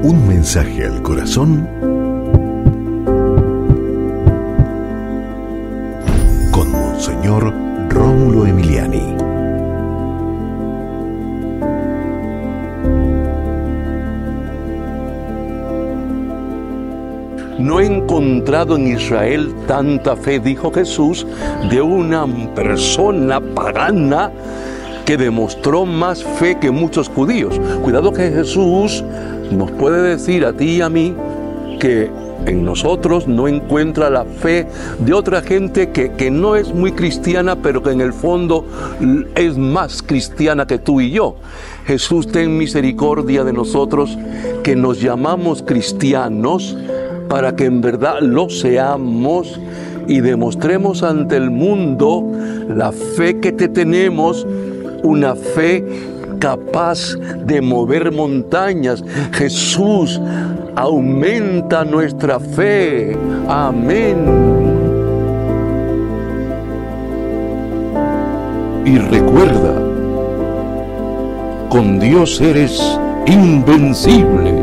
Un mensaje al corazón con Monseñor Rómulo Emiliani. No he encontrado en Israel tanta fe, dijo Jesús, de una persona pagana que demostró más fe que muchos judíos. Cuidado que Jesús nos puede decir a ti y a mí que en nosotros no encuentra la fe de otra gente que, que, no es muy cristiana, pero que en el fondo es más cristiana que tú y yo. Jesús, ten misericordia de nosotros que nos llamamos cristianos para que en verdad lo seamos y demostremos ante el mundo la fe que te tenemos, una fe capaz de mover montañas. Jesús, aumenta nuestra fe. Amén. Y recuerda, con Dios eres invencible.